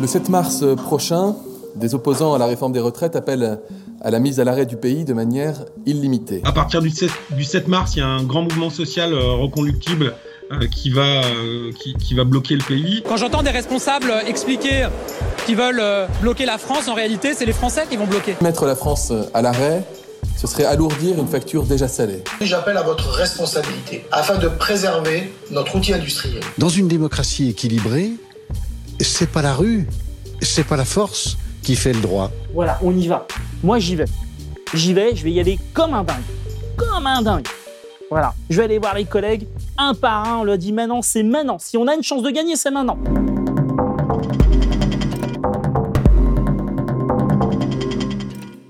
Le 7 mars prochain, des opposants à la réforme des retraites appellent à la mise à l'arrêt du pays de manière illimitée. À partir du 7, mars, il y a un grand mouvement social euh, reconductible euh, qui, va, euh, qui, va bloquer le pays. Quand j'entends des responsables expliquer qu'ils veulent bloquer la France, en réalité, c'est les Français qui vont bloquer. Mettre la France à l'arrêt, ce serait alourdir une facture déjà salée. J'appelle à votre responsabilité afin de préserver notre outil industriel. Dans une démocratie équilibrée, c'est pas la rue, c'est pas la force qui fait le droit. Voilà, on y va. Moi, j'y vais. J'y vais, je vais y aller comme un dingue. Comme un dingue. Voilà, je vais aller voir les collègues un par un. On leur dit maintenant, c'est maintenant. Si on a une chance de gagner, c'est maintenant.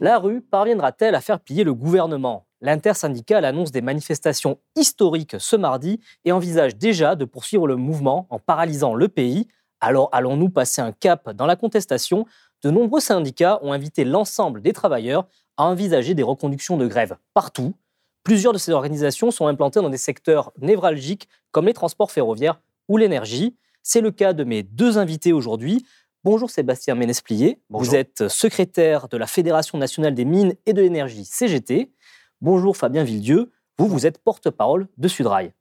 La rue parviendra-t-elle à faire plier le gouvernement? L'intersyndicale annonce des manifestations historiques ce mardi et envisage déjà de poursuivre le mouvement en paralysant le pays alors allons-nous passer un cap dans la contestation? De nombreux syndicats ont invité l'ensemble des travailleurs à envisager des reconductions de grève partout. Plusieurs de ces organisations sont implantées dans des secteurs névralgiques comme les transports ferroviaires ou l'énergie. C'est le cas de mes deux invités aujourd'hui. Bonjour Sébastien Ménesplier, vous êtes secrétaire de la Fédération nationale des mines et de l'énergie CGT. Bonjour Fabien Villedieu, vous, vous êtes porte-parole de Sudrail.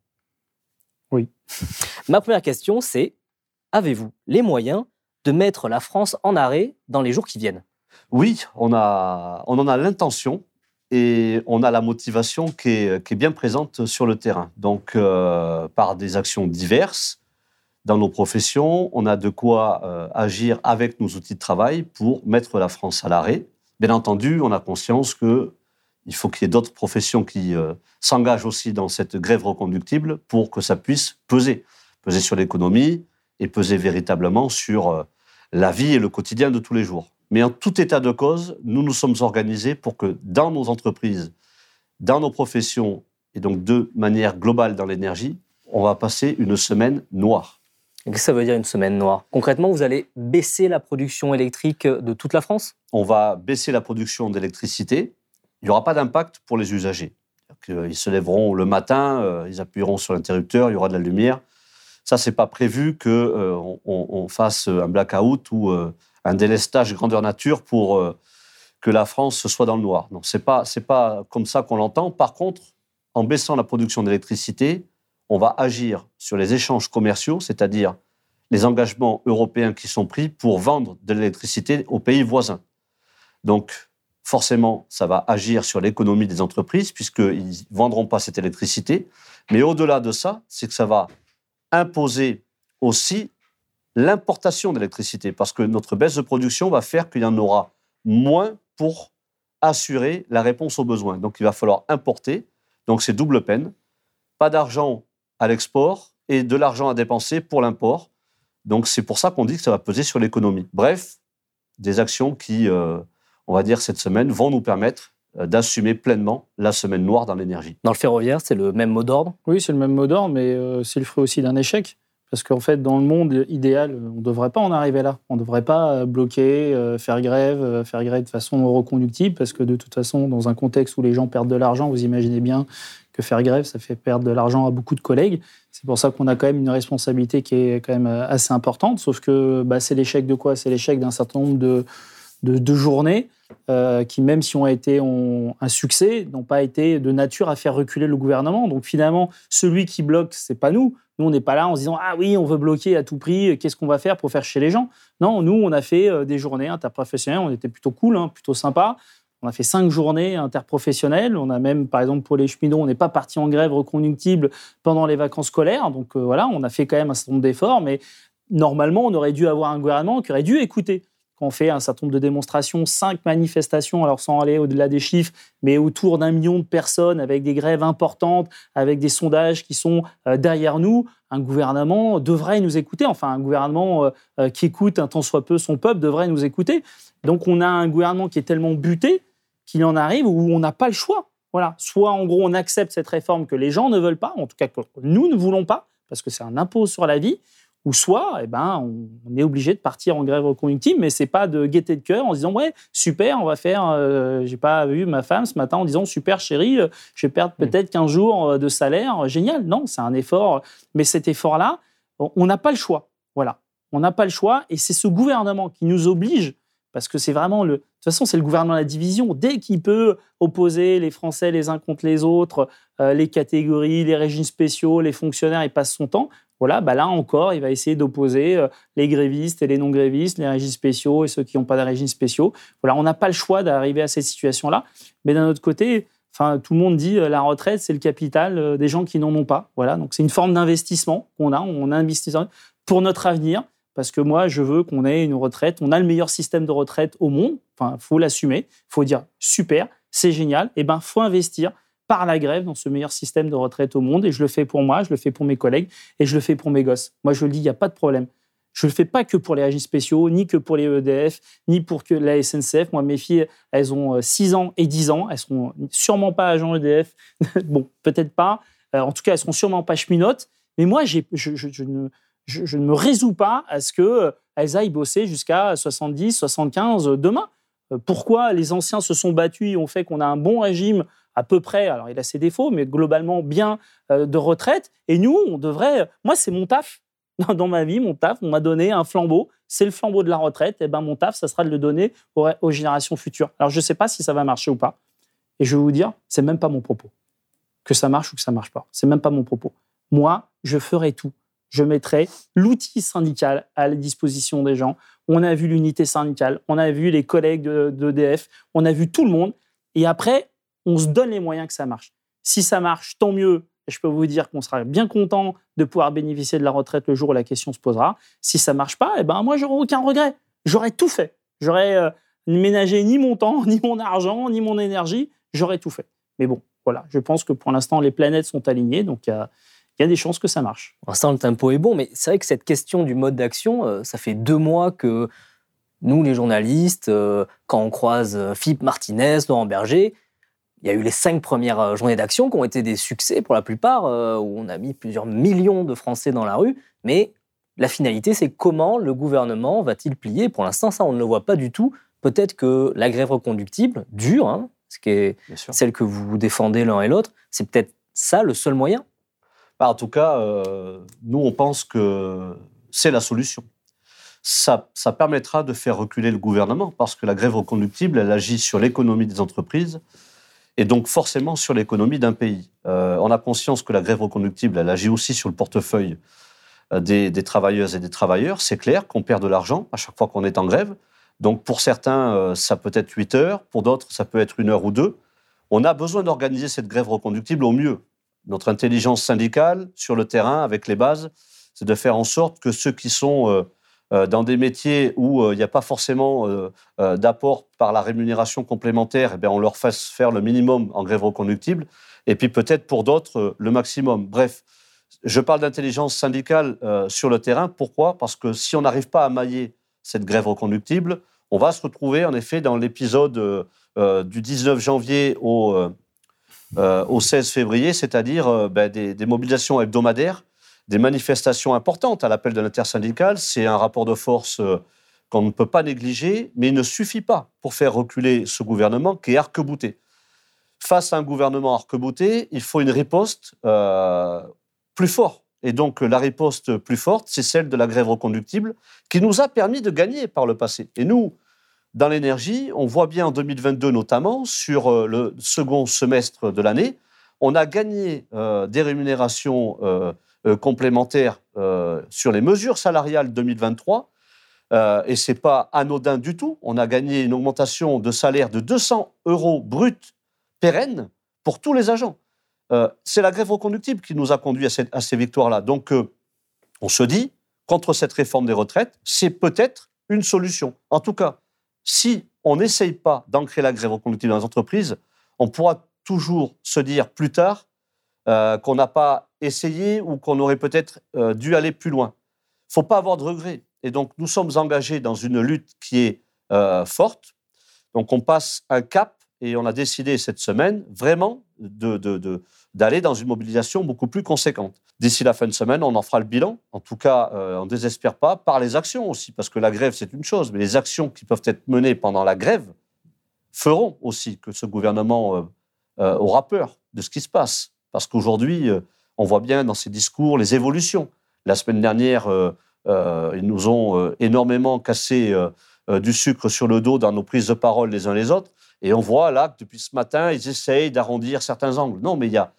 Oui. Ma première question, c'est avez-vous les moyens de mettre la France en arrêt dans les jours qui viennent? Oui, on, a, on en a l'intention et on a la motivation qui est, bien présente sur le terrain. Donc, euh, par des actions diverses dans nos professions, on a de quoi euh, agir avec nos outils de travail pour mettre la France à l'arrêt. Bien entendu, on a conscience que il faut qu'il y ait d'autres professions qui euh, s'engagent aussi dans cette grève reconductible pour que ça puisse peser, peser sur l'économie, et peser véritablement sur euh, la vie et le quotidien de tous les jours. Mais en tout état de cause, nous nous sommes organisés pour que dans nos entreprises, dans nos professions, et donc de manière globale dans l'énergie, on va passer une semaine noire. Qu'est-ce que ça veut dire une semaine noire? Concrètement, vous allez baisser la production électrique de toute la France? On va baisser la production d'électricité. Il n'y aura pas d'impact pour les usagers. Ils se lèveront le matin, euh, ils appuieront sur l'interrupteur, il y aura de la lumière. Ça, c'est pas prévu qu'on euh, fasse un blackout ou euh, un délestage grandeur nature pour euh, que la France soit dans le noir. Non, c'est pas c'est pas comme ça qu'on l'entend. Par contre, en baissant la production d'électricité, on va agir sur les échanges commerciaux, c'est-à-dire les engagements européens qui sont pris pour vendre de l'électricité aux pays voisins. Donc, forcément, ça va agir sur l'économie des entreprises puisqu'ils ne vendront pas cette électricité. Mais au-delà de ça, c'est que ça va imposer aussi l'importation d'électricité, parce que notre baisse de production va faire qu'il y en aura moins pour assurer la réponse aux besoins. Donc il va falloir importer, donc c'est double peine, pas d'argent à l'export et de l'argent à dépenser pour l'import. Donc c'est pour ça qu'on dit que ça va peser sur l'économie. Bref, des actions qui, euh, on va dire cette semaine, vont nous permettre d'assumer pleinement la semaine noire dans l'énergie. Dans le ferroviaire, c'est le même mot d'ordre? Oui, c'est le même mot d'ordre, mais euh, c'est le fruit aussi d'un échec. Parce qu'en fait, dans le monde idéal, on ne devrait pas en arriver là. On ne devrait pas euh, bloquer, faire grève, faire grève de façon reconductible, parce que de toute façon, dans un contexte où les gens perdent de l'argent, vous imaginez bien que faire grève, ça fait perdre de l'argent à beaucoup de collègues. C'est pour ça qu'on a quand même une responsabilité qui est quand même assez importante. Sauf que bah, c'est l'échec de quoi? C'est l'échec d'un certain nombre de, de journées euh, qui, même si ont été un succès, n'ont pas été de nature à faire reculer le gouvernement. Donc finalement, celui qui bloque, c'est pas nous. Nous, on n'est pas là en se disant ah oui, on veut bloquer à tout prix. Qu'est-ce qu'on va faire pour faire chez les gens? Non, nous, on a fait euh, des journées interprofessionnelles. On était plutôt cool, hein, plutôt sympa. On a fait cinq journées interprofessionnelles. On a même, par exemple, pour les cheminots, on n'est pas parti en grève reconductible pendant les vacances scolaires. Donc euh, voilà, on a fait quand même un certain nombre d'efforts. Mais normalement, on aurait dû avoir un gouvernement qui aurait dû écouter on fait un certain nombre de démonstrations, cinq manifestations, alors sans aller au-delà des chiffres, mais autour d'un million de personnes avec des grèves importantes, avec des sondages qui sont euh, derrière nous, un gouvernement devrait nous écouter. Enfin, un gouvernement euh, euh, qui écoute un tant soit peu son peuple devrait nous écouter. Donc, on a un gouvernement qui est tellement buté qu'il en arrive où on n'a pas le choix. Voilà. Soit, en gros, on accepte cette réforme que les gens ne veulent pas, en tout cas que nous ne voulons pas, parce que c'est un impôt sur la vie, ou soit, eh ben, on, est obligé de partir en grève reconductible, mais c'est pas de gaieté de cœur en se disant ouais super, on va faire. Euh, j'ai pas vu ma femme ce matin en disant super chérie, euh, je vais perdre mm. peut-être 15 jours euh, de salaire, génial. Non, c'est un effort, mais cet effort-là, on n'a pas le choix. Voilà, on n'a pas le choix, et c'est ce gouvernement qui nous oblige parce que c'est vraiment le. De toute façon, c'est le gouvernement de la division. Dès qu'il peut opposer les Français les uns contre les autres, les catégories, les régimes spéciaux, les fonctionnaires, il passe son temps. Voilà, bah là encore, il va essayer d'opposer euh, les grévistes et les non-grévistes, les régimes spéciaux et ceux qui n'ont pas de régimes spéciaux. Voilà, on n'a pas le choix d'arriver à cette situation-là. Mais d'un autre côté, enfin, tout le monde dit euh, la retraite, c'est le capital euh, des gens qui n'en ont pas. Voilà, donc c'est une forme d'investissement qu'on a. On investit pour notre avenir. Parce que moi, je veux qu'on ait une retraite. On a le meilleur système de retraite au monde. Enfin, faut l'assumer. Faut dire super, c'est génial. Et eh ben, faut investir par la grève dans ce meilleur système de retraite au monde. Et je le fais pour moi, je le fais pour mes collègues et je le fais pour mes gosses. Moi, je le dis, il n'y a pas de problème. Je ne le fais pas que pour les régimes spéciaux, ni que pour les EDF, ni pour que la SNCF. Moi, mes filles, elles ont 6 euh, ans et 10 ans. Elles seront sûrement pas agents EDF. bon, peut-être pas. Euh, en tout cas, elles seront sûrement pas cheminotes. Mais moi, je, ne, je, ne, me résous pas à ce qu'elles euh, aillent bosser jusqu'à 70, 75 demain. Pourquoi les anciens se sont battus et ont fait qu'on a un bon régime à peu près, alors il a ses défauts, mais globalement bien euh, de retraite. Et nous, on devrait. Moi, c'est mon taf. Dans ma vie, mon taf, on m'a donné un flambeau. C'est le flambeau de la retraite. Et ben mon taf, ça sera de le donner aux, générations futures. Alors, je ne sais pas si ça va marcher ou pas. Et je vais vous dire, c'est même pas mon propos. Que ça marche ou que ça marche pas. C'est même pas mon propos. Moi, je ferai tout. Je mettrai l'outil syndical à la disposition des gens. On a vu l'unité syndicale, on a vu les collègues d'EDF, on a vu tout le monde. Et après, on se donne les moyens que ça marche. Si ça marche, tant mieux. Je peux vous dire qu'on sera bien content de pouvoir bénéficier de la retraite le jour où la question se posera. Si ça marche pas, eh ben moi j'aurai aucun regret. J'aurais tout fait. J'aurais euh, ménagé ni mon temps, ni mon argent, ni mon énergie. J'aurais tout fait. Mais bon, voilà. Je pense que pour l'instant les planètes sont alignées, donc il y a des chances que ça marche. Pour l'instant, le tempo est bon, mais c'est vrai que cette question du mode d'action, euh, ça fait deux mois que nous, les journalistes, euh, quand on croise Philippe Martinez, Laurent Berger, il y a eu les cinq premières euh, journées d'action qui ont été des succès pour la plupart, euh, où on a mis plusieurs millions de Français dans la rue. Mais la finalité, c'est comment le gouvernement va-t-il plier? Pour l'instant, ça, on ne le voit pas du tout. Peut-être que la grève reconductible, dure, hein, ce qui est celle que vous défendez l'un et l'autre, c'est peut-être ça le seul moyen? Bah, En tout cas, euh, nous, on pense que c'est la solution. Ça, ça, permettra de faire reculer le gouvernement, parce que la grève reconductible, elle agit sur l'économie des entreprises, et donc forcément sur l'économie d'un pays. Euh, on a conscience que la grève reconductible, elle agit aussi sur le portefeuille euh, des, travailleuses et des travailleurs. C'est clair qu'on perd de l'argent à chaque fois qu'on est en grève. Donc pour certains, euh, ça peut être 8 heures, pour d'autres, ça peut être une heure ou deux. On a besoin d'organiser cette grève reconductible au mieux. Notre intelligence syndicale sur le terrain, avec les bases, c'est de faire en sorte que ceux qui sont dans des métiers où euh, il n'y a pas forcément euh, d'apport par la rémunération complémentaire, eh bien, on leur fasse faire le minimum en grève reconductible, et puis peut-être pour d'autres le maximum. Bref, je parle d'intelligence syndicale sur le terrain. Pourquoi? Parce que si on n'arrive pas à mailler cette grève reconductible, on va se retrouver en effet dans l'épisode du 19 janvier au, au 16 février, c'est-à-dire ben, des, mobilisations hebdomadaires des manifestations importantes à l'appel de l'intersyndicale. C'est un rapport de force euh, qu'on ne peut pas négliger, mais il ne suffit pas pour faire reculer ce gouvernement qui est arc-bouté. Face à un gouvernement arc-bouté, il faut une riposte euh, plus forte. Et donc la riposte plus forte, c'est celle de la grève reconductible, qui nous a permis de gagner par le passé. Et nous, dans l'énergie, on voit bien en 2022 notamment, sur euh, le second semestre de l'année, on a gagné des rémunérations complémentaires euh, sur les mesures salariales 2023. Euh, et ce n'est pas anodin du tout. On a gagné une augmentation de salaire de 200 euros bruts pérennes pour tous les agents. c'est la grève reconductible qui nous a conduit à, ces victoires-là. Donc, on se dit, contre cette réforme des retraites, c'est peut-être une solution. En tout cas, si on n'essaye pas d'ancrer la grève reconductible dans les entreprises, on pourra toujours se dire plus tard euh, qu'on n'a pas essayé ou qu'on aurait peut-être euh, dû aller plus loin. Il ne faut pas avoir de regrets. Et donc, nous sommes engagés dans une lutte qui est euh, forte. Donc, on passe un cap et on a décidé cette semaine vraiment d'aller dans une mobilisation beaucoup plus conséquente. D'ici la fin de semaine, on en fera le bilan. En tout cas, on ne désespère pas par les actions aussi, parce que la grève, c'est une chose, mais les actions qui peuvent être menées pendant la grève feront aussi que ce gouvernement aura peur de ce qui se passe. Parce qu'aujourd'hui, euh, on voit bien dans ces discours les évolutions. La semaine dernière, euh, euh, ils nous ont énormément cassé du sucre sur le dos dans nos prises de parole les uns les autres. Et on voit là que depuis ce matin, ils essayent d'arrondir certains angles. Non, mais il n'y a,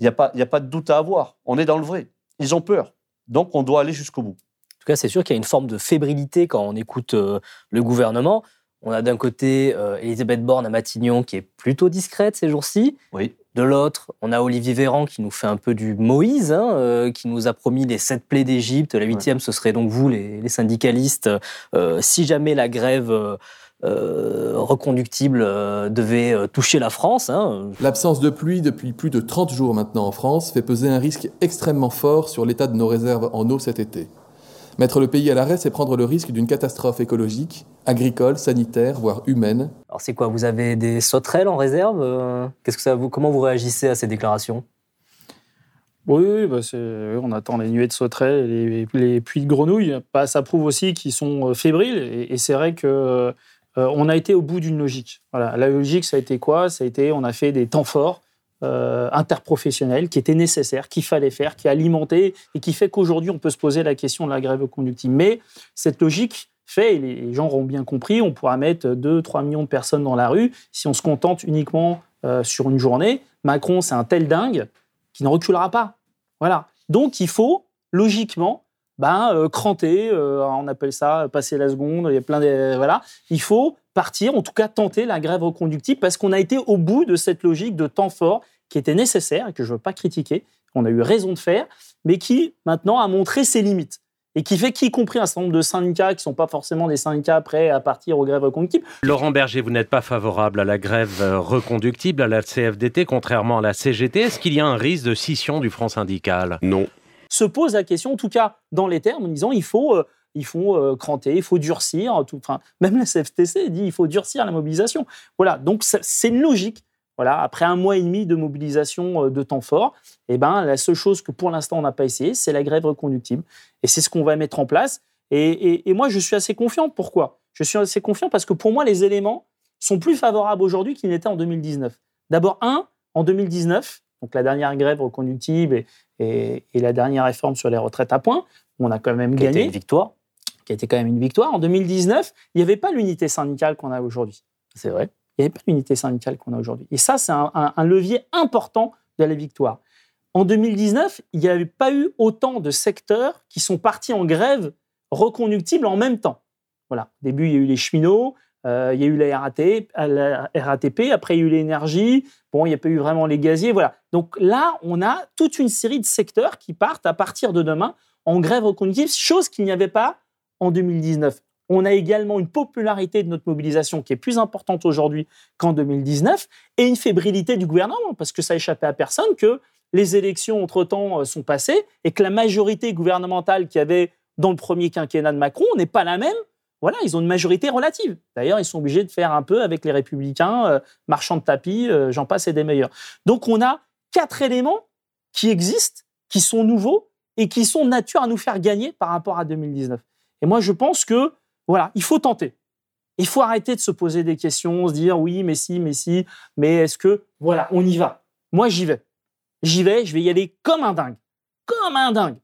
y a, pas, a pas de doute à avoir. On est dans le vrai. Ils ont peur. Donc on doit aller jusqu'au bout. En tout cas, c'est sûr qu'il y a une forme de fébrilité quand on écoute le gouvernement. On a d'un côté Elisabeth Borne à Matignon qui est plutôt discrète ces jours-ci. Oui. De l'autre, on a Olivier Véran qui nous fait un peu du Moïse, hein, euh, qui nous a promis les sept plaies d'Égypte. La huitième, ce serait donc vous, les, syndicalistes, euh, si jamais la grève euh, reconductible devait toucher la France. Hein. L'absence de pluie depuis plus de 30 jours maintenant en France fait peser un risque extrêmement fort sur l'état de nos réserves en eau cet été. Mettre le pays à l'arrêt, c'est prendre le risque d'une catastrophe écologique, agricole, sanitaire, voire humaine. Alors c'est quoi Vous avez des sauterelles en réserve euh, Qu'est-ce que ça vous Comment vous réagissez à ces déclarations? Oui, bah on attend les nuées de sauterelles et les, puits de grenouilles. Bah, ça prouve aussi qu'ils sont euh, fébriles. Et, c'est vrai que euh, on a été au bout d'une logique. Voilà. La logique, ça a été quoi? Ça a été, on a fait des temps forts euh, interprofessionnel qui était nécessaire, qu'il fallait faire, qui alimentait et qui fait qu'aujourd'hui on peut se poser la question de la grève conductive. Mais cette logique fait, et les gens auront bien compris, on pourra mettre 2-3 millions de personnes dans la rue si on se contente uniquement euh, sur une journée. Macron, c'est un tel dingue qui ne reculera pas. Voilà. Donc il faut logiquement ben, euh, cranter, on appelle ça passer la seconde, il y a plein de... Voilà. Il faut partir, en tout cas tenter la grève reconductive, parce qu'on a été au bout de cette logique de temps fort qui était nécessaire et que je ne veux pas critiquer, qu'on a eu raison de faire, mais qui maintenant a montré ses limites et qui fait qu'y compris un certain nombre de syndicats qui ne sont pas forcément des syndicats prêts à partir aux grèves reconductibles. Laurent Berger, vous n'êtes pas favorable à la grève euh, reconductible, à la CFDT, contrairement à la CGT. Est-ce qu'il y a un risque de scission du front syndical? Non. Se pose la question, en tout cas dans les termes, en disant il faut euh, il faut euh, cranter, il faut durcir. Tout, enfin, même la CFTC dit il faut durcir la mobilisation. Voilà, donc c'est une logique. Voilà, après un mois et demi de mobilisation euh, de temps fort, eh ben, la seule chose que pour l'instant on n'a pas essayé, c'est la grève reconductible. Et c'est ce qu'on va mettre en place. Et, moi, je suis assez confiant. Pourquoi? Je suis assez confiant parce que pour moi, les éléments sont plus favorables aujourd'hui qu'ils n'étaient en 2019. D'abord, un, en 2019, donc la dernière grève reconductible et, et, la dernière réforme sur les retraites à points, on a quand même gagné. une victoire qui a été quand même une victoire. En 2019, il n'y avait pas l'unité syndicale qu'on a aujourd'hui. C'est vrai. Il n'y avait pas l'unité syndicale qu'on a aujourd'hui. Et ça, c'est un, levier important de la victoire. En 2019, il n'y avait pas eu autant de secteurs qui sont partis en grève reconductible en même temps. Voilà. Au début, il y a eu les cheminots, euh, il y a eu la, la RATP, après il y a eu l'énergie, bon, il n'y a pas eu vraiment les gaziers, voilà. Donc là, on a toute une série de secteurs qui partent à partir de demain en grève reconductible, chose qu'il n'y avait pas en 2019. On a également une popularité de notre mobilisation qui est plus importante aujourd'hui qu'en 2019 et une fébrilité du gouvernement parce que ça échappait à personne que les élections entre-temps euh, sont passées et que la majorité gouvernementale qu'il y avait dans le premier quinquennat de Macron n'est pas la même. Voilà, ils ont une majorité relative. D'ailleurs, ils sont obligés de faire un peu avec les républicains, euh, marchands de tapis, euh, j'en passe et des meilleurs. Donc on a quatre éléments qui existent, qui sont nouveaux et qui sont nature à nous faire gagner par rapport à 2019. Et moi, je pense que, voilà, il faut tenter. Il faut arrêter de se poser des questions, se dire oui, mais si, mais si, mais est-ce que, voilà, on y va. Moi, j'y vais. J'y vais, je vais y aller comme un dingue. Comme un dingue.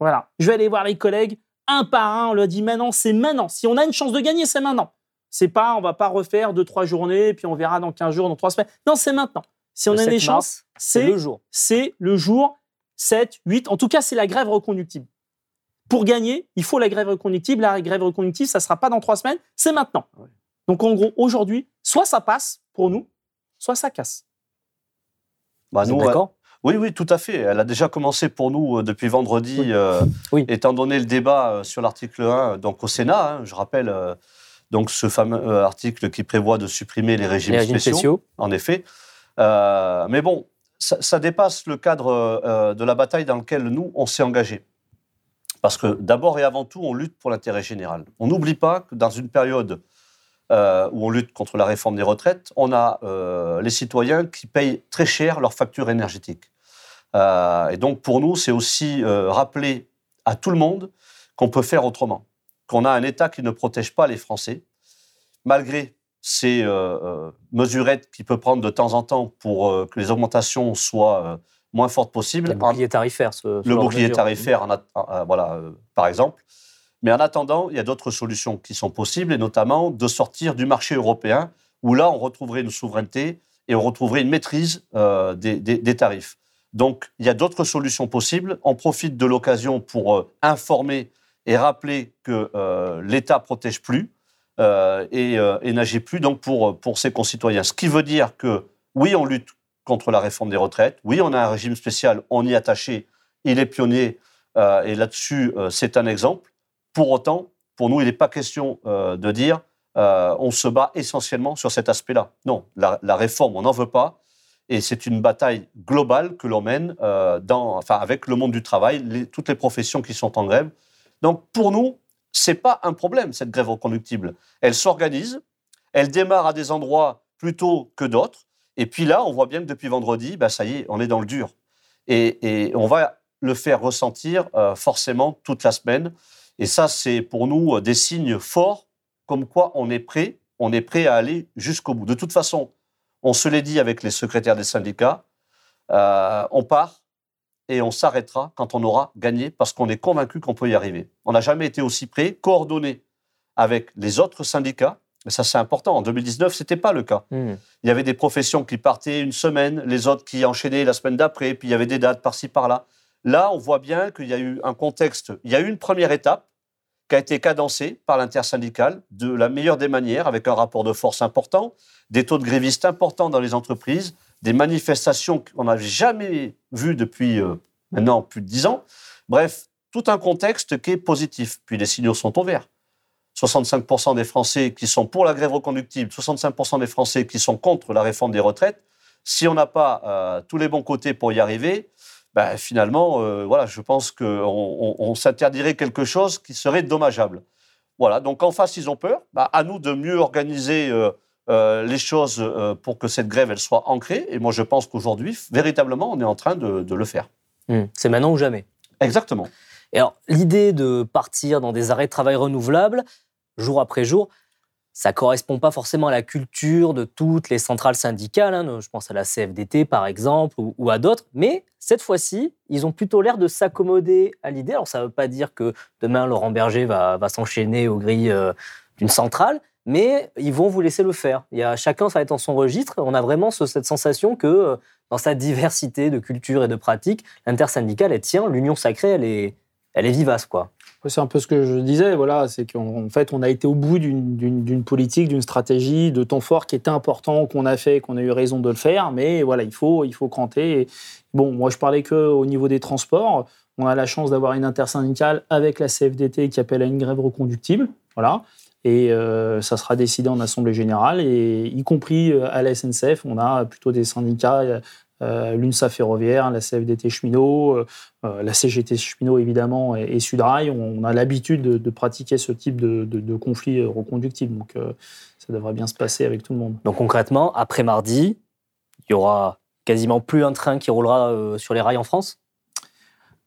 Voilà. Je vais aller voir les collègues un par un. On leur dit maintenant, c'est maintenant. Si on a une chance de gagner, c'est maintenant. C'est pas, on va pas refaire deux, trois journées, puis on verra dans 15 jours, dans trois semaines. Non, c'est maintenant. Si on a des chances, c'est le jour. C'est le jour 7, 8. En tout cas, c'est la grève reconductible. Pour gagner, il faut la grève reconductible. La grève reconductible, ça ne sera pas dans trois semaines, c'est maintenant. Donc en gros, aujourd'hui, soit ça passe pour nous, soit ça casse. Bah, nous, d'accord? oui, oui, tout à fait. Elle a déjà commencé pour nous euh, depuis vendredi, euh, étant donné le débat euh, sur l'article 1, donc au Sénat, hein, je rappelle, Donc ce fameux euh, article qui prévoit de supprimer les régimes, Les régimes spéciaux, spéciaux. en effet. Euh, mais bon, ça, ça dépasse le cadre euh, de la bataille dans lequel nous, on s'est engagé. Parce que d'abord et avant tout, on lutte pour l'intérêt général. On n'oublie pas que dans une période euh, où on lutte contre la réforme des retraites, on a euh, les citoyens qui payent très cher leurs factures énergétiques. Euh, et donc pour nous, c'est aussi rappeler à tout le monde qu'on peut faire autrement, qu'on a un État qui ne protège pas les Français, malgré ces mesurettes qu'il peut prendre de temps en temps pour que les augmentations soient moins fortes possibles. Le bouclier tarifaire, ce, ce Le bouclier tarifaire, en euh, voilà, euh, par exemple. Mais en attendant, il y a d'autres solutions qui sont possibles, et notamment de sortir du marché européen, où là, on retrouverait une souveraineté et on retrouverait une maîtrise euh, des, des- des tarifs. Donc, il y a d'autres solutions possibles. On profite de l'occasion pour euh, informer et rappeler que euh, l'État protège plus et, et n'agit plus donc pour, pour ses concitoyens. Ce qui veut dire que, oui, on lutte contre la réforme des retraites, oui, on a un régime spécial, on y est attaché, il est pionnier, euh, et là-dessus, euh, c'est un exemple. Pour autant, pour nous, il n'est pas question euh, de dire on se bat essentiellement sur cet aspect-là. Non, la, réforme, on n'en veut pas. Et c'est une bataille globale que l'on mène dans, enfin, avec le monde du travail, toutes les professions qui sont en grève. Donc pour nous, c'est pas un problème, cette grève reconductible. Elle s'organise, elle démarre à des endroits plutôt que d'autres. Et puis là, on voit bien que depuis vendredi, bah, ça y est, on est dans le dur. Et, on va le faire ressentir euh, forcément toute la semaine. Et ça, c'est pour nous euh, des signes forts, comme quoi on est prêt, on est prêt à aller jusqu'au bout. De toute façon, on se l'est dit avec les secrétaires des syndicats, euh, on part et on s'arrêtera quand on aura gagné, parce qu'on est convaincu qu'on peut y arriver. On n'a jamais été aussi prêt, coordonné avec les autres syndicats. Ça, c'est important. En 2019, ce n'était pas le cas. Hmm. Il y avait des professions qui partaient une semaine, les autres qui enchaînaient la semaine d'après, puis il y avait des dates par-ci, par-là. Là, on voit bien qu'il y a eu un contexte, il y a eu une première étape qui a été cadencée par l'intersyndicale de la meilleure des manières, avec un rapport de force important, des taux de grévistes importants dans les entreprises, des manifestations qu'on n'avait jamais vues depuis euh, maintenant plus de dix ans. Bref, tout un contexte qui est positif. Puis les signaux sont au vert. 65% des Français qui sont pour la grève reconductible, 65% des Français qui sont contre la réforme des retraites. Si on n'a pas euh, tous les bons côtés pour y arriver, ben, finalement, euh, voilà, je pense qu'on on, on s'interdirait quelque chose qui serait dommageable. Voilà, donc en face, ils ont peur. Ben, à nous de mieux organiser euh, les choses pour que cette grève elle soit ancrée. Et moi, je pense qu'aujourd'hui, véritablement, on est en train de, de le faire. Hmm. C'est maintenant ou jamais? Exactement. Et alors, l'idée de partir dans des arrêts de travail renouvelables, jour après jour, ça correspond pas forcément à la culture de toutes les centrales syndicales. hein. Je pense à la CFDT, par exemple, ou, à d'autres. Mais cette fois-ci, ils ont plutôt l'air de s'accommoder à l'idée. Alors, ça ne veut pas dire que demain, Laurent Berger va, s'enchaîner aux grilles euh, d'une centrale, mais ils vont vous laisser le faire. Il y a, chacun, ça va être en son registre. On a vraiment ce- cette sensation que, euh, dans sa diversité de culture et de pratiques, l'intersyndicale, elle tient, l'union sacrée, elle est, elle est vivace, quoi. C'est un peu ce que je disais, voilà, c'est qu'en en fait, on a été au bout d'une- politique, d'une stratégie de temps fort qui était important, qu'on a fait, qu'on a eu raison de le faire, mais voilà, il faut, il faut cranter. Bon, moi, je parlais que au niveau des transports, on a la chance d'avoir une intersyndicale avec la CFDT qui appelle à une grève reconductible, voilà, et euh, ça sera décidé en assemblée générale, et y compris euh, à la SNCF, on a plutôt des syndicats. Euh, l'UNSA ferroviaire, la CFDT cheminot, euh, euh, la CGT cheminot évidemment et, et Sudrail, on, a l'habitude de, pratiquer ce type de, de, conflit reconductible. Donc ça devrait bien se passer avec tout le monde. Donc concrètement, après mardi, il y aura quasiment plus un train qui roulera sur les rails en France?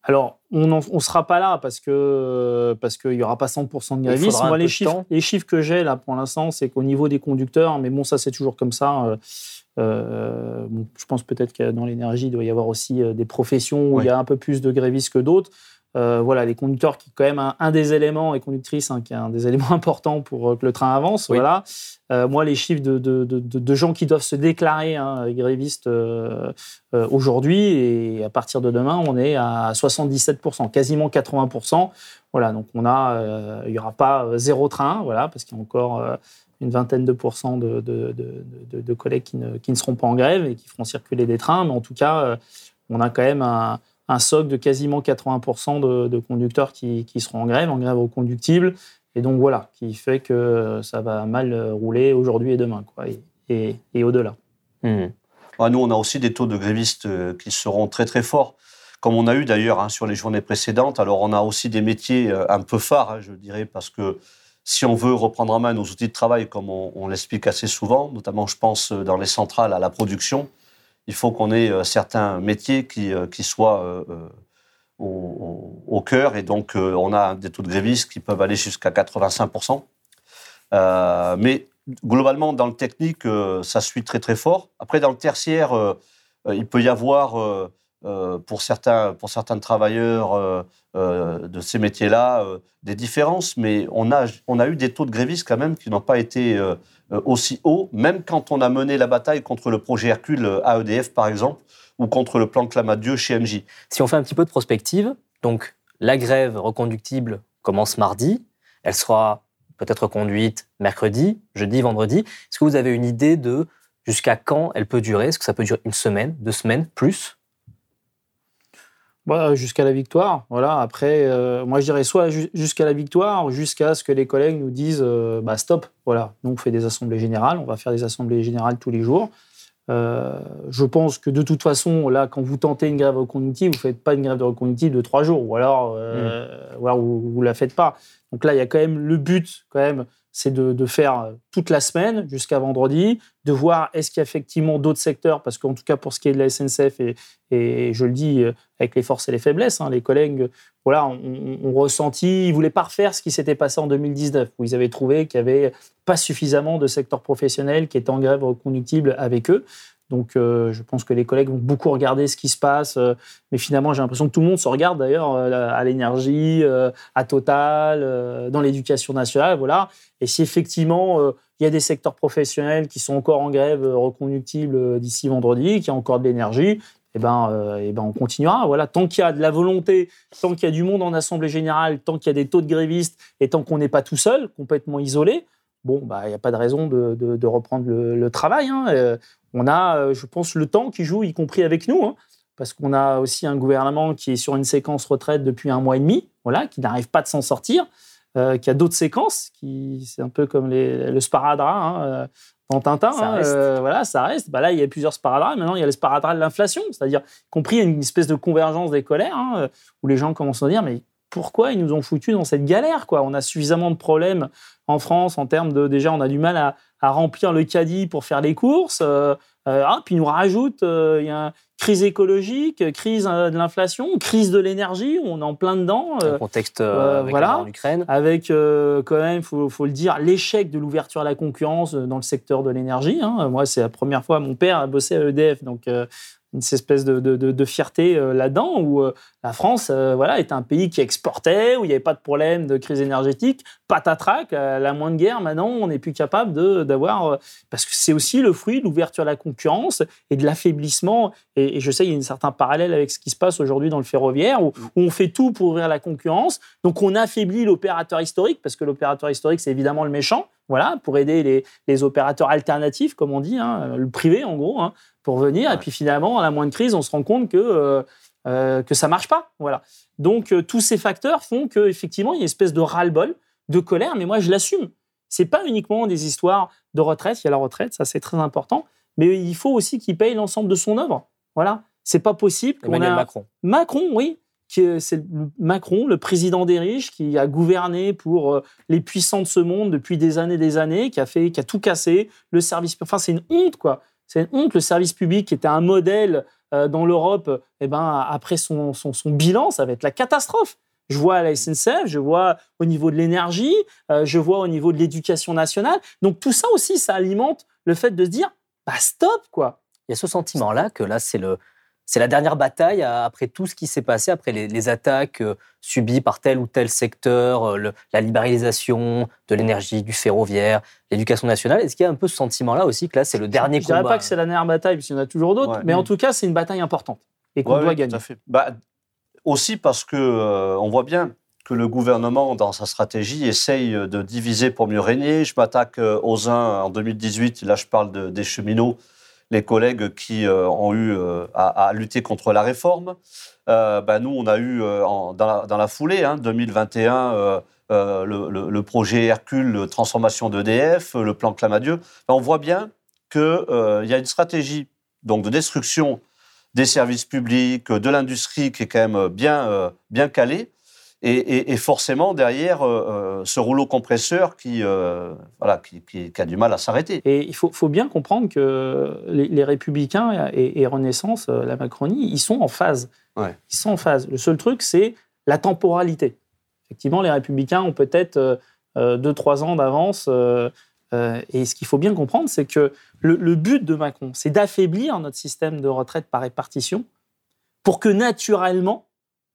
Alors, on ne sera pas là parce que parce qu'il n'y aura pas 100% de grévistes. Moi, les chiffres, les chiffres que j'ai là pour l'instant, c'est qu'au niveau des conducteurs, mais bon, ça c'est toujours comme ça. euh, euh, bon, je pense peut-être que dans l'énergie, il doit y avoir aussi euh, des professions où il y a un peu plus de grévistes que d'autres. Euh, voilà, les conducteurs qui quand même un, un des éléments et conductrices hein, qui est un des éléments importants pour euh, que le train avance. Oui. Voilà. Euh, moi, les chiffres de, de, de, de- de gens qui doivent se déclarer hein, grévistes aujourd'hui et à partir de demain, on est à 77%, quasiment 80%. Voilà, donc on a, il y aura pas zéro train, voilà, parce qu'il y a encore une vingtaine de pourcents de, de, collègues qui ne, qui ne seront pas en grève et qui feront circuler des trains, mais en tout cas, on a quand même un, un socle de quasiment 80% de, conducteurs qui, qui seront en grève, en grève reconductible. Et donc voilà, qui fait que ça va mal rouler aujourd'hui et demain, quoi, et, et, au-delà. Mmh. nous, on a aussi des taux de grévistes euh, qui seront très très forts, comme on a eu d'ailleurs hein, sur les journées précédentes. Alors on a aussi des métiers euh, un peu phares, hein, je dirais, parce que si on veut reprendre en main nos outils de travail, comme on, l'explique assez souvent, notamment je pense dans les centrales à la production, il faut qu'on ait euh, certains métiers qui, qui soient au, cœur. Et donc, euh, on a des taux de grévistes qui peuvent aller jusqu'à 85%. Euh, mais globalement, dans le technique, euh, ça suit très très fort. Après, dans le tertiaire, il peut y avoir, pour, certains, pour certains travailleurs de ces métiers-là, des différences, mais on a, on a eu des taux de grévistes quand même qui n'ont pas été aussi hauts, même quand on a mené la bataille contre le projet Hercule à EDF, par exemple, ou contre le plan Clamadieu chez MJ. Si on fait un petit peu de prospective, donc la grève reconductible commence mardi, elle sera peut-être conduite mercredi, jeudi, vendredi. Est-ce que vous avez une idée de jusqu'à quand elle peut durer? Est-ce que ça peut durer une semaine, deux semaines, plus? Bah, jusqu'à la victoire. Voilà. Après, euh, moi, je dirais soit jusqu'à la victoire, jusqu'à ce que les collègues nous disent euh, bah, stop. Voilà. Nous, on fait des assemblées générales. On va faire des assemblées générales tous les jours. Euh, je pense que de toute façon, là, quand vous tentez une grève reconductive, vous ne faites pas une grève de reconductive de trois jours, ou alors, euh, mm. vous ne la faites pas. Donc là, il y a quand même le but, quand même, c'est de, faire toute la semaine jusqu'à vendredi, de voir est-ce qu'il y a effectivement d'autres secteurs, parce qu'en tout cas pour ce qui est de la SNCF, et, je le dis euh, avec les forces et les faiblesses, hein, les collègues voilà, ont, ressenti, ils voulaient pas refaire ce qui s'était passé en 2019, où ils avaient trouvé qu'il n'y avait pas suffisamment de secteurs professionnels qui étaient en grève reconductible avec eux. Donc, euh, je pense que les collègues vont beaucoup regarder ce qui se passe. Euh, mais finalement, j'ai l'impression que tout le monde se regarde d'ailleurs euh, à l'énergie, à Total, dans l'éducation nationale. Voilà. Et si effectivement, il y a des secteurs professionnels qui sont encore en grève reconductible d'ici vendredi, qui ont encore de l'énergie, eh ben, eh ben, on continuera. Voilà, tant qu'il y a de la volonté, tant qu'il y a du monde en assemblée générale, tant qu'il y a des taux de grévistes et tant qu'on n'est pas tout seul, complètement isolé, bon, bah, il n'y a pas de raison de, reprendre le, travail. Hein on a, euh, je pense, le temps qui joue, y compris avec nous, hein, parce qu'on a aussi un gouvernement qui est sur une séquence retraite depuis un mois et demi, voilà, qui n'arrive pas de s'en sortir, euh, qui a d'autres séquences, qui c'est un peu comme le sparadrap hein, euh, dans Tintin, ça hein, voilà, ça reste. Bah là, il y a plusieurs sparadraps. Maintenant, il y a le sparadrap de l'inflation, c'est-à-dire, y compris une espèce de convergence des colères, où les gens commencent à dire, mais pourquoi ils nous ont foutus dans cette galère quoi? On a suffisamment de problèmes en France en termes de déjà on a du mal à, remplir le caddie pour faire les courses. Euh, euh, ah, puis ils nous rajoutent euh, il y a une crise écologique, crise de l'inflation, crise de l'énergie, on est en plein dedans. Le contexte avec voilà, en Ukraine. Avec quand même, faut, faut le dire, l'échec de l'ouverture à la concurrence dans le secteur de l'énergie. Hein. Moi, c'est la première fois, mon père a bossé à EDF, donc une espèce de, de, fierté euh, là-dedans, où euh, la France euh, voilà, est un pays qui exportait, où il n'y avait pas de problème de crise énergétique, patatrac, la moindre guerre, maintenant on n'est plus capable d'avoir... parce que c'est aussi le fruit de l'ouverture à la concurrence et de l'affaiblissement, et, je sais, il y a un certain parallèle avec ce qui se passe aujourd'hui dans le ferroviaire, où, on fait tout pour ouvrir la concurrence, donc on affaiblit l'opérateur historique, parce que l'opérateur historique, c'est évidemment le méchant, voilà, pour aider les, les, opérateurs alternatifs, comme on dit, hein, le privé en gros, hein, pour venir. Et puis finalement, à la moindre crise, on se rend compte que, euh, euh, que ça marche pas. Voilà. Donc euh, tous ces facteurs font qu'effectivement, il y a une espèce de ras-le-bol, de colère, mais moi je l'assume. C'est pas uniquement des histoires de retraite, il y a la retraite, ça c'est très important, mais il faut aussi qu'il paye l'ensemble de son œuvre. Voilà. C'est pas possible qu'on a Macron. Macron, oui, c'est Macron, le président des riches, qui a gouverné pour les puissants de ce monde depuis des années des années, qui a fait, qui a tout cassé, le service. Enfin, c'est une honte, quoi. C'est une honte. Le service public qui était un modèle euh, dans l'Europe, eh ben, après son, son, bilan, ça va être la catastrophe. Je vois à la SNCF, je vois au niveau de l'énergie, euh, je vois au niveau de l'éducation nationale. Donc tout ça aussi, ça alimente le fait de se dire, bah stop quoi. Il y a ce sentiment-là que là, c'est le, c'est la dernière bataille après tout ce qui s'est passé, après les, attaques euh, subies par tel ou tel secteur, euh, la libéralisation de l'énergie, du ferroviaire, l'éducation nationale. Est-ce qu'il y a un peu ce sentiment-là aussi que là, c'est le dernier combat Je ne dirais pas que c'est la dernière bataille, puisqu'il y en a toujours d'autres, mais en tout cas, c'est une bataille importante et qu'on doit gagner. Bah, aussi parce que euh, on voit bien que le gouvernement, dans sa stratégie, essaye de diviser pour mieux régner. Je m'attaque aux uns en 2018, là je parle des cheminots les collègues qui ont eu à, lutter contre la réforme. Ben, nous, on a eu dans, la, foulée, 2021, hein, le, projet Hercule, transformation d'EDF, le plan Clamadieu. Ben, on voit bien qu'il y a une stratégie donc, de destruction des services publics, de l'industrie qui est quand même bien, bien calée et, forcément, derrière, euh, euh, ce rouleau compresseur qui, euh, voilà, qui, a du mal à s'arrêter. Et il faut, bien comprendre que les, Républicains et, Renaissance, la Macronie, ils sont en phase. Ils sont en phase. Le seul truc, c'est la temporalité. Effectivement, les Républicains ont peut-être deux, trois ans d'avance. et ce qu'il faut bien comprendre, c'est que le, le but de Macron, c'est d'affaiblir notre système de retraite par répartition pour que naturellement,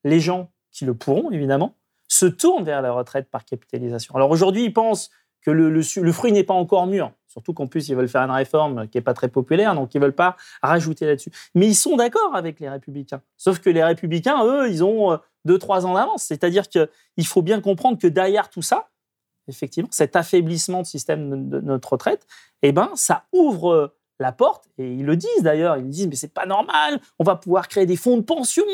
les gens qui le pourront évidemment, se tournent vers la retraite par capitalisation. Alors aujourd'hui, ils pensent que le, fruit n'est pas encore mûr, surtout qu'en plus, ils veulent faire une réforme qui n'est pas très populaire, donc ils ne veulent pas rajouter là-dessus. Mais ils sont d'accord avec les républicains. Sauf que les républicains, eux, ils ont euh, deux, trois ans d'avance. C'est-à-dire qu'il faut bien comprendre que derrière tout ça, effectivement, cet affaiblissement du système de notre retraite, eh ben, ça ouvre la porte, et ils le disent d'ailleurs, ils disent mais c'est pas normal, on va pouvoir créer des fonds de pension,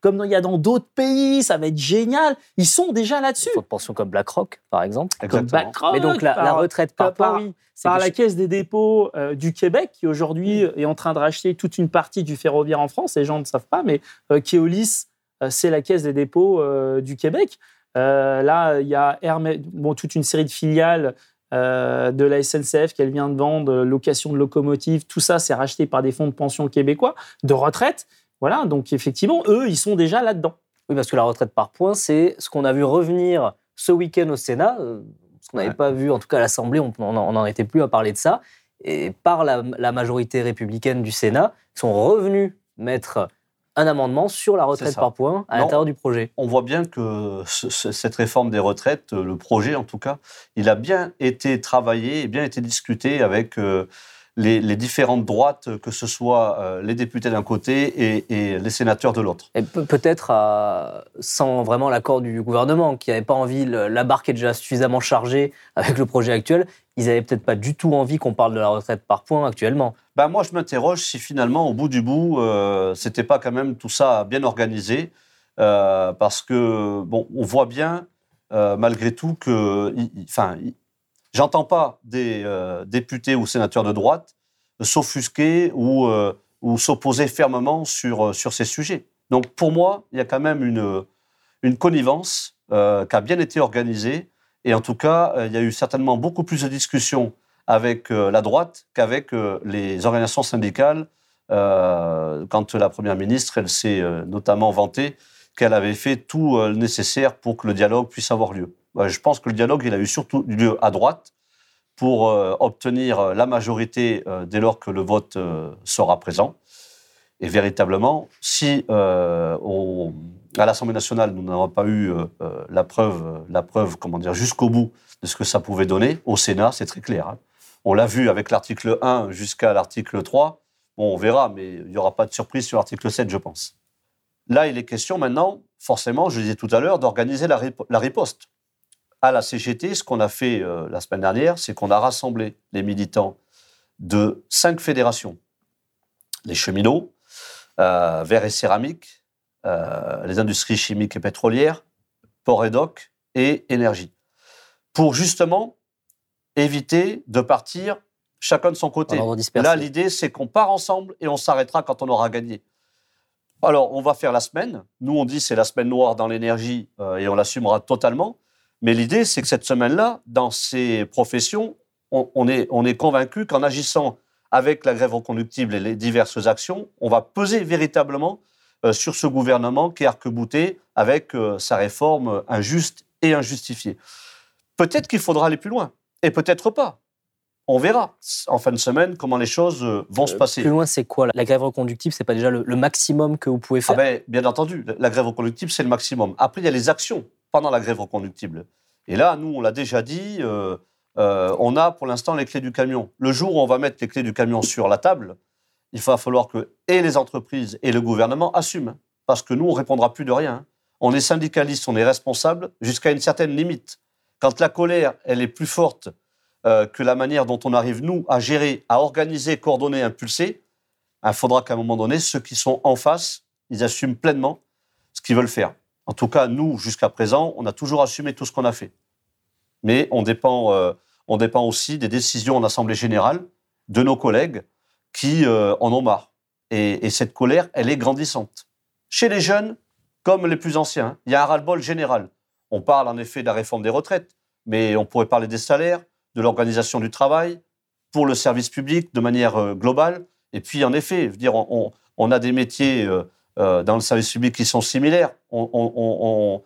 comme il y a dans d'autres pays, ça va être génial. Ils sont déjà là-dessus. Fonds de pension comme BlackRock, par exemple. Comme BlackRock. Mais donc la, retraite par, par, oui, par la Caisse des dépôts euh, du Québec, qui aujourd'hui mm. est en train de racheter toute une partie du ferroviaire en France, les gens ne savent pas, mais euh, Keolis, euh, c'est la Caisse des dépôts du Québec. là, il y a bon, toute une série de filiales euh, de la SNCF qu'elle vient de vendre, location de locomotives, tout ça, c'est racheté par des fonds de pension québécois, de retraite. Voilà, donc effectivement, eux, ils sont déjà là-dedans. Oui, parce que la retraite par points, c'est ce qu'on a vu revenir ce week-end au Sénat, euh, ce qu'on n'avait pas vu, en tout cas à l'Assemblée, on n'en était plus à parler de ça. Et par la, la majorité républicaine du Sénat, sont revenus mettre un amendement sur la retraite par points à l'intérieur du projet. On voit bien que cette réforme des retraites, le projet en tout cas, il a bien été travaillé et bien été discuté avec euh, les, différentes droites, que ce soit euh, les députés d'un côté et, les sénateurs de l'autre. Et peut-être sans vraiment l'accord du gouvernement, qui n'avait pas envie, la barque est déjà suffisamment chargée avec le projet actuel, ils n'avaient peut-être pas du tout envie qu'on parle de la retraite par points actuellement. Ben moi, je m'interroge si finalement, au bout du bout, euh, c'était pas quand même tout ça bien organisé, euh, parce que bon, on voit bien euh, malgré tout que, enfin, j'entends pas des euh, députés ou sénateurs de droite s'offusquer ou, ou s'opposer fermement sur sur ces sujets. Donc pour moi, il y a quand même une une connivence qui a bien été organisée, et en tout cas, il y a eu certainement beaucoup plus de discussions avec euh, la droite qu'avec euh, les organisations syndicales. Euh, quand la Première ministre, elle s'est notamment vantée qu'elle avait fait tout le nécessaire pour que le dialogue puisse avoir lieu. Je pense que le dialogue, il a eu surtout lieu à droite pour obtenir la majorité dès lors que le vote sera présent. Et véritablement, si à l'Assemblée nationale, nous n'avons pas eu la preuve, la preuve, comment dire, jusqu'au bout de ce que ça pouvait donner, au Sénat, c'est très clair. Hein. On l'a vu avec l'article 1 jusqu'à l'article 3. Bon, on verra, mais il n'y aura pas de surprise sur l'article 7, je pense. Là, il est question maintenant, forcément, je disais tout à l'heure, d'organiser la, riposte. À la CGT, ce qu'on a fait euh, la semaine dernière, c'est qu'on a rassemblé les militants de cinq fédérations. Les cheminots, euh, et céramique, euh, les industries chimiques et pétrolières, port et doc et énergie. Pour justement éviter de partir chacun de son côté. Là, l'idée, c'est qu'on part ensemble et on s'arrêtera quand on aura gagné. Alors, on va faire la semaine. Nous, on dit c'est la semaine noire dans l'énergie euh, et on l'assumera totalement. Mais l'idée, c'est que cette semaine-là, dans ces professions, on, est, on est convaincu qu'en agissant avec la grève reconductible et les diverses actions, on va peser véritablement euh, sur ce gouvernement qui est arc-bouté avec euh, sa réforme injuste et injustifiée. Peut-être qu'il faudra aller plus loin. Et peut-être pas. On verra en fin de semaine comment les choses euh, vont se euh, passer. Plus loin, c'est quoi? La grève reconductible, c'est pas déjà le, maximum que vous pouvez faire? Ah ben, Bien entendu, la grève reconductible, c'est le maximum. Après, il y a les actions pendant la grève reconductible. Et là, nous, on l'a déjà dit, euh, on a pour l'instant les clés du camion. Le jour où on va mettre les clés du camion sur la table, il va falloir que et les entreprises et le gouvernement assument. Parce que nous, on répondra plus de rien. On est syndicaliste, on est responsable jusqu'à une certaine limite. Quand la colère, elle est plus forte euh, que la manière dont on arrive, nous, à gérer, à organiser, coordonner, impulser, il faudra qu'à un moment donné, ceux qui sont en face, ils assument pleinement ce qu'ils veulent faire. En tout cas, nous, jusqu'à présent, on a toujours assumé tout ce qu'on a fait. Mais on dépend, euh, on dépend aussi des décisions en Assemblée générale de nos collègues qui euh, en ont marre. Et, et cette colère, elle est grandissante. Chez les jeunes, comme les plus anciens, il y a un ras-le-bol général. On parle en effet de la réforme des retraites, mais on pourrait parler des salaires, de l'organisation du travail, pour le service public de manière euh, globale. Et puis, en effet, dire, on, a des métiers euh, dans le service public qui sont similaires. On, on,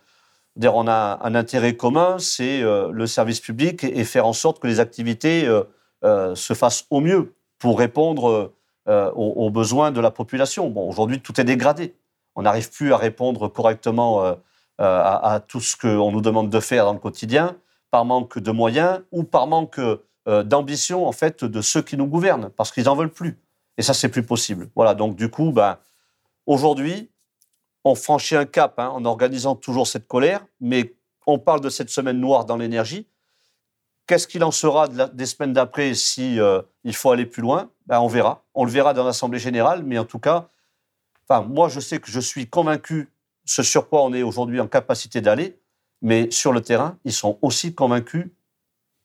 on, a un intérêt commun, c'est le service public et, faire en sorte que les activités se fassent au mieux pour répondre euh, aux, besoins de la population. Bon, aujourd'hui, tout est dégradé. On n'arrive plus à répondre correctement euh, à, à, tout ce qu'on nous demande de faire dans le quotidien par manque de moyens ou par manque euh, d'ambition en fait de ceux qui nous gouvernent parce qu'ils en veulent plus. Et ça, c'est plus possible. Voilà. Donc du coup, ben, aujourd'hui, on franchit un cap hein, en organisant toujours cette colère, mais on parle de cette semaine noire dans l'énergie. Qu'est-ce qu'il en sera des semaines d'après si euh, il faut aller plus loin? Ben, On verra. On le verra dans l'Assemblée générale, mais en tout cas, moi, je sais que je suis convaincu ce sur quoi on est aujourd'hui en capacité d'aller, mais sur le terrain, ils sont aussi convaincus,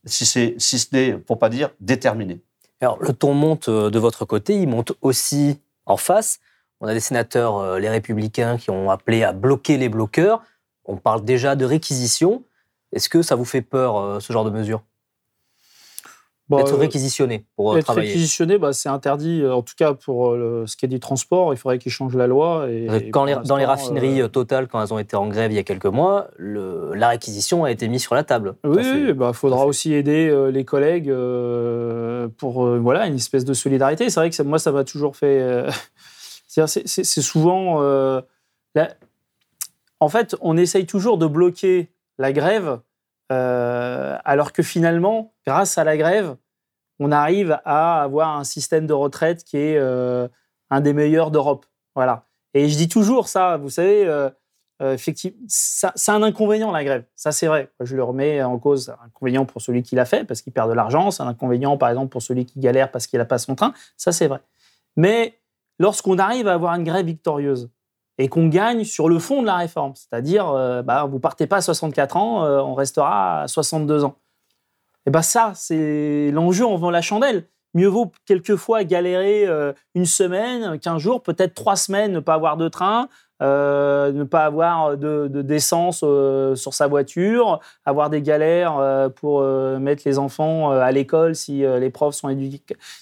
si, si ce n'est, pour pas dire, déterminés. Alors, le ton monte euh, de votre côté, il monte aussi en face. On a des sénateurs, euh, les républicains, qui ont appelé à bloquer les bloqueurs. On parle déjà de réquisition. Est-ce que ça vous fait peur, ce genre de mesure? Bah, D'être euh, réquisitionné pour euh, Être travailler réquisitionné, bah, c'est interdit, euh, en tout cas pour le- ce qui est du transport. Il faudrait qu'ils changent la loi. Et, et quand pour les- Dans les raffineries euh, euh, Total, quand elles ont été en grève il y a quelques mois, le- la réquisition a été mise sur la table. Oui, il bah, faudra aussi aider les collègues euh, pour euh, voilà, une espèce de solidarité. C'est vrai que ça- moi, ça m'a toujours fait. c'est- souvent. la- En fait, on essaye toujours de bloquer la grève, euh, alors que finalement, grâce à la grève, on arrive à avoir un système de retraite qui est euh, un des meilleurs d'Europe. Voilà. Et je dis toujours ça, vous savez. euh, effectivement, c'est un inconvénient la grève. Ça, c'est vrai. Je le remets en cause. Un inconvénient pour celui qui l'a fait parce qu'il perd de l'argent. C'est un inconvénient, par exemple, pour celui qui galère parce qu'il n'a pas son train. Ça, c'est vrai. Mais lorsqu'on arrive à avoir une grève victorieuse et qu'on gagne sur le fond de la réforme, c'est-à-dire, euh, bah, vous partez pas à 64 ans, euh, on restera à 62 ans. Et ben ça, c'est l'enjeu en vend la chandelle. Mieux vaut quelquefois galérer euh, une semaine, 15 jours, peut-être trois semaines, ne pas avoir de train, ne pas avoir de, de- d'essence sur sa voiture, avoir des galères pour mettre les enfants à l'école si les profs sont,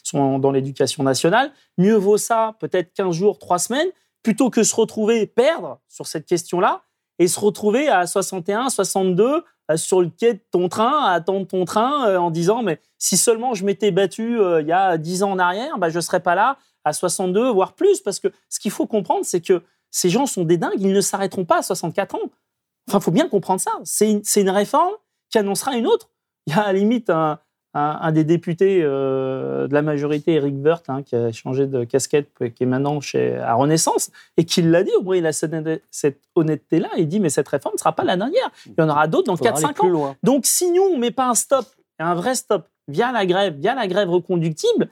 sont dans l'éducation nationale. Mieux vaut ça, peut-être 15 jours, 3 semaines, plutôt que se retrouver perdre sur cette question-là et se retrouver à 61, 62 euh, sur le quai de ton train, à attendre ton train euh, en disant mais si seulement je m'étais battu euh, il y a 10 ans en arrière, bah, je ne serais pas là à 62, voire plus. Parce que ce qu'il faut comprendre, c'est que ces gens sont des dingues, ils ne s'arrêteront pas à 64 ans. Enfin, faut bien comprendre ça. C'est une, une réforme qui annoncera une autre. Il y a à la limite un, un, un des députés euh, de la majorité, Eric Woerth, hein, qui a changé de casquette, qui est maintenant chez, à Renaissance, et qui l'a dit, au moins il a cette, cette honnêteté-là, il dit, mais cette réforme ne sera pas la dernière. Il y en aura d'autres dans Faudra aller 4-5 plus ans. loin. Donc, si nous, on ne met pas un stop, un vrai stop, via la grève, via la grève reconductible,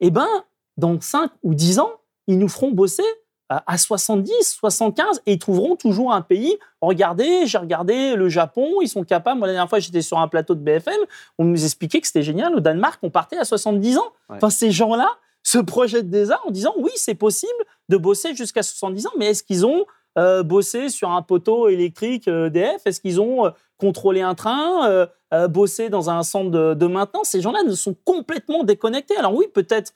eh ben, dans 5 ou 10 ans, ils nous feront bosser à 70, 75 et ils trouveront toujours un pays. Regardez, j'ai regardé le Japon, ils sont capables. Moi, la dernière fois, j'étais sur un plateau de BFM, on nous expliquait que c'était génial. Au Danemark, on partait à 70 ans. Ouais. Enfin, ces gens-là se projettent déjà en disant oui, c'est possible de bosser jusqu'à 70 ans, mais est-ce qu'ils ont euh, bossé sur un poteau électrique euh, EDF Est-ce qu'ils ont euh, contrôlé un train, euh, euh, bossé dans un centre de, de maintenance? Ces gens-là ne sont complètement déconnectés. Alors oui, peut-être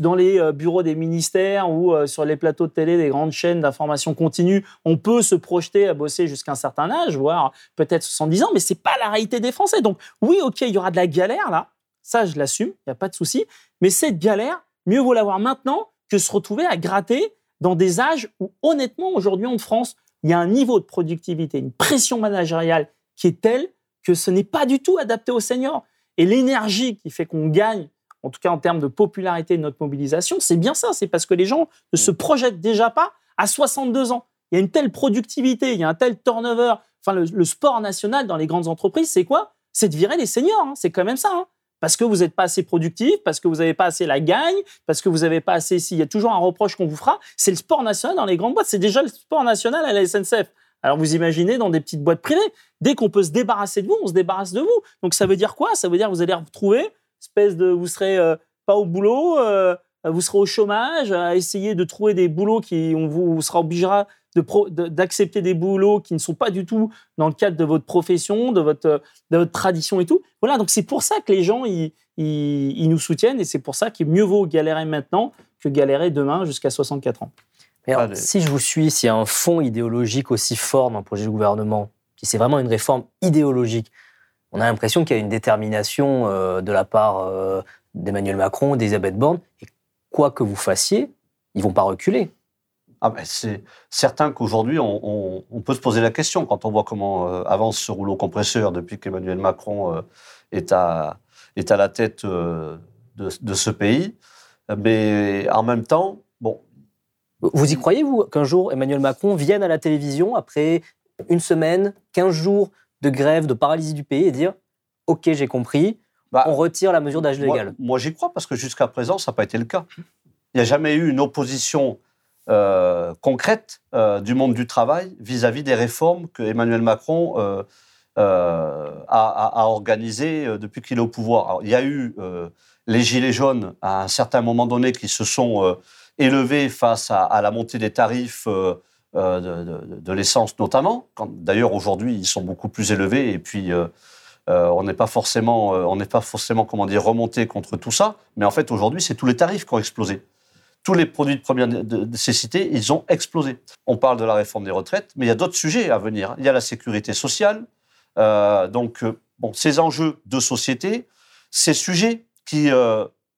dans les euh, bureaux des ministères ou euh, sur les plateaux de télé des grandes chaînes d'information continue, on peut se projeter à bosser jusqu'à un certain âge, voire peut-être 70 ans, mais c'est pas la réalité des Français. Donc oui, ok, il y aura de la galère là, ça je l'assume, il n'y a pas de souci, mais cette galère, mieux vaut l'avoir maintenant que se retrouver à gratter dans des âges où honnêtement aujourd'hui en France, il y a un niveau de productivité, une pression managériale qui est telle que ce n'est pas du tout adapté aux seniors. Et l'énergie qui fait qu'on gagne en tout cas en termes de popularité de notre mobilisation, c'est bien ça. C'est parce que les gens ne se projettent déjà pas à 62 ans. Il y a une telle productivité, il y a un tel turnover. Enfin, le, le sport national dans les grandes entreprises, c'est quoi? C'est de virer les seniors. hein. C'est quand même ça. hein. parce que vous n'êtes pas assez productif, parce que vous n'avez pas assez la gagne, parce que vous n'avez pas assez. S'il y a toujours un reproche qu'on vous fera, c'est le sport national dans les grandes boîtes. C'est déjà le sport national à la SNCF. Alors vous imaginez dans des petites boîtes privées, dès qu'on peut se débarrasser de vous, on se débarrasse de vous. Donc ça veut dire quoi? Ça veut dire que vous allez retrouver espèce de, vous serez euh, pas au boulot, euh, vous serez au chômage, à essayer de trouver des boulots qui on vous, sera obligera d'accepter de des boulots qui ne sont pas du tout dans le cadre de votre profession, de votre, de votre tradition et tout. Voilà, donc c'est pour ça que les gens, ils, ils, nous soutiennent et c'est pour ça qu'il mieux vaut galérer maintenant que galérer demain jusqu'à 64 ans. Si je vous suis, s'il y a un fond idéologique aussi fort dans le projet du gouvernement, si c'est vraiment une réforme idéologique, on a l'impression qu'il y a une détermination euh, de la part euh, d'Emmanuel Macron, d'Elisabeth Borne, et quoi que vous fassiez, ils vont pas reculer. Ah ben c'est certain qu'aujourd'hui, on, peut se poser la question quand on voit comment euh, avance ce rouleau compresseur depuis qu'Emmanuel Macron est, à, est à la tête de, de, ce pays. Mais en même temps, bon, vous y croyez, vous, qu'un jour Emmanuel Macron vienne à la télévision après une semaine, 15 jours de grève, de paralysie du pays et dire Ok, j'ai compris, bah, on retire la mesure d'âge légal Moi, j'y crois parce que jusqu'à présent, ça n'a pas été le cas. Il n'y a jamais eu une opposition euh, concrète euh, du monde du travail vis-à-vis des réformes que Emmanuel Macron euh, a, organisées depuis qu'il est au pouvoir. il y a eu les Gilets jaunes à un certain moment donné qui se sont élevé face à, la montée des tarifs euh, euh, de, l'essence notamment. D'ailleurs, aujourd'hui, ils sont beaucoup plus élevés et puis euh, on n'est pas forcément, on n'est pas forcément, comment dire, remonté contre tout ça. Mais en fait, aujourd'hui, c'est tous les tarifs qui ont explosé. Tous les produits de première nécessité, ils ont explosé. On parle de la réforme des retraites, mais il y a d'autres sujets à venir. Il y a la sécurité sociale. donc, ces enjeux de société, ces sujets qui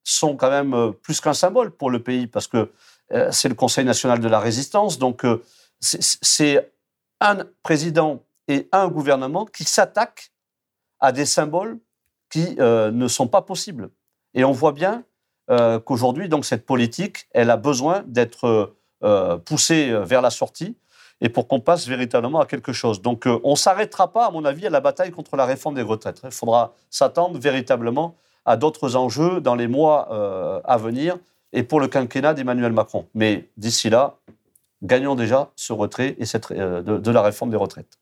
sont quand même euh, plus qu'un symbole pour le pays, parce que euh, c'est le Conseil national de la résistance. Donc, euh, c'est un président et un gouvernement qui s'attaquent à des symboles qui ne sont pas possibles. Et on voit bien qu'aujourd'hui, donc, cette politique, elle a besoin d'être poussée vers la sortie et pour qu'on passe véritablement à quelque chose. Donc, on ne s'arrêtera pas, à mon avis, à la bataille contre la réforme des retraites. Il faudra s'attendre véritablement à d'autres enjeux dans les mois euh, à venir et pour le quinquennat d'Emmanuel Macron. Mais d'ici là, gagnons déjà ce retrait et cette, euh, de, la réforme des retraites.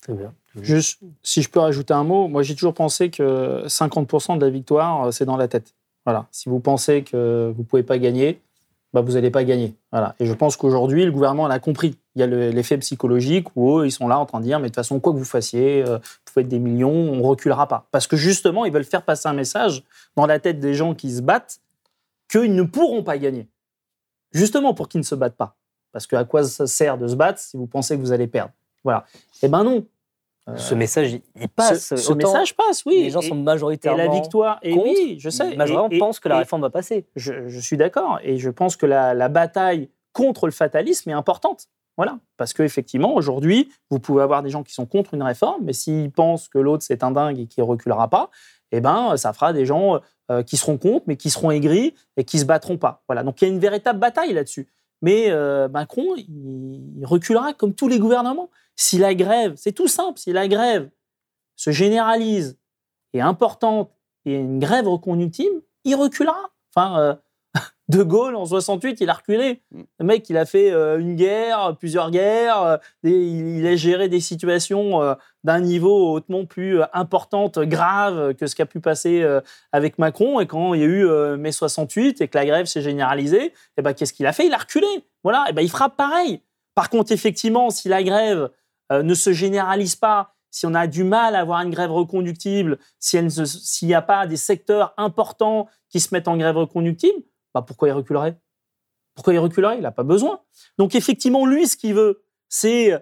Très bien. Juste, si je peux rajouter un mot, moi j'ai toujours pensé que 50% de la victoire, euh, c'est dans la tête. Voilà. Si vous pensez que vous ne pouvez pas gagner, bah, vous n'allez pas gagner. Voilà. Et je pense qu'aujourd'hui, le gouvernement l'a compris. Il y a l'effet psychologique où eux, ils sont là en train de dire, mais de toute façon, quoi que vous fassiez, euh, vous faites des millions, on reculera pas. Parce que justement, ils veulent faire passer un message dans la tête des gens qui se battent qu'ils ne pourront pas gagner. Justement pour qu'ils ne se battent pas. Parce que à quoi ça sert de se battre si vous pensez que vous allez perdre? Voilà. Eh ben non. Ce message, il passe. Ce, message passe, oui. Les gens sont majoritairement. Et la victoire, et oui, je sais. Majoritairement pensent que la réforme va passer. Je, suis d'accord. Et je pense que la, bataille contre le fatalisme est importante. Voilà. Parce qu'effectivement, aujourd'hui, vous pouvez avoir des gens qui sont contre une réforme, mais s'ils pensent que l'autre, c'est un dingue et qu'il ne reculera pas, eh ben, ça fera des gens euh, qui seront contre, mais qui seront aigris et qui ne se battront pas. Voilà. Donc, il y a une véritable bataille là-dessus. Mais euh, Macron, il reculera comme tous les gouvernements. Si la grève, c'est tout simple, si la grève se généralise, est importante et une grève reconductible, il reculera. Enfin, euh, De Gaulle, en 68, il a reculé. Mm. Le mec, il a fait euh, une guerre, plusieurs guerres, euh, il a géré des situations d'un niveau hautement plus importante, grave que ce qui a pu passer avec Macron. Et quand il y a eu mai 68 et que la grève s'est généralisée, eh ben, qu'est-ce qu'il a fait? Il a reculé. Voilà, eh ben, il fera pareil. Par contre, effectivement, si la grève euh, ne se généralise pas, si on a du mal à avoir une grève reconductible, s'il n'y a pas des secteurs importants qui se mettent en grève reconductible, bah pourquoi il reculerait? Pourquoi il reculerait? Il n'a pas besoin. Donc effectivement, lui, ce qu'il veut, c'est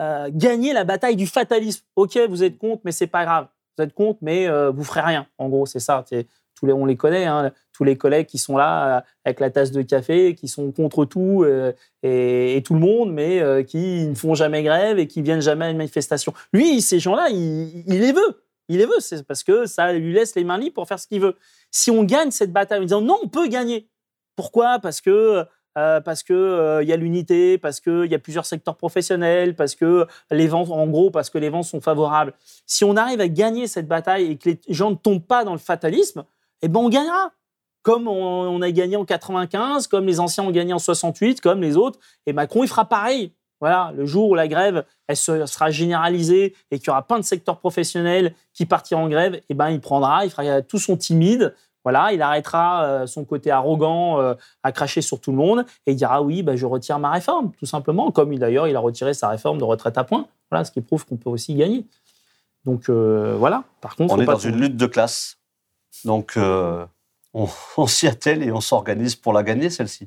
euh, gagner la bataille du fatalisme. Ok, vous êtes contre, mais c'est pas grave. Vous êtes contre, mais euh, vous ferez rien. En gros, c'est ça on les connaît, hein, tous les collègues qui sont là euh, avec la tasse de café, qui sont contre tout euh, et, tout le monde, mais qui ne font jamais grève et qui viennent jamais à une manifestation. Lui, ces gens-là, il, les veut. Il les veut, c'est parce que ça lui laisse les mains libres pour faire ce qu'il veut. Si on gagne cette bataille en disant non, on peut gagner. Pourquoi? Parce que euh, parce que euh, il y a l'unité, parce qu'il y a plusieurs secteurs professionnels, parce que les ventes, en gros, parce que les ventes sont favorables. Si on arrive à gagner cette bataille et que les gens ne tombent pas dans le fatalisme, eh ben on gagnera. Comme on, on a gagné en 95, comme les anciens ont gagné en 68, comme les autres, et Macron il fera pareil. Voilà, le jour où la grève elle se- sera généralisée et qu'il y aura plein de secteurs professionnels qui partiront en grève, eh ben il prendra, il fera tout son timide. Voilà, il arrêtera euh, son côté arrogant euh, à cracher sur tout le monde et il dira oui, bah, je retire ma réforme, tout simplement. Comme il- d'ailleurs il a retiré sa réforme de retraite à points. Voilà, ce qui prouve qu'on peut aussi gagner. Donc euh, voilà. Par contre, On faut est pas dans tomber- une lutte de classe. Donc, euh, on, on s'y attelle et on s'organise pour la gagner, celle-ci.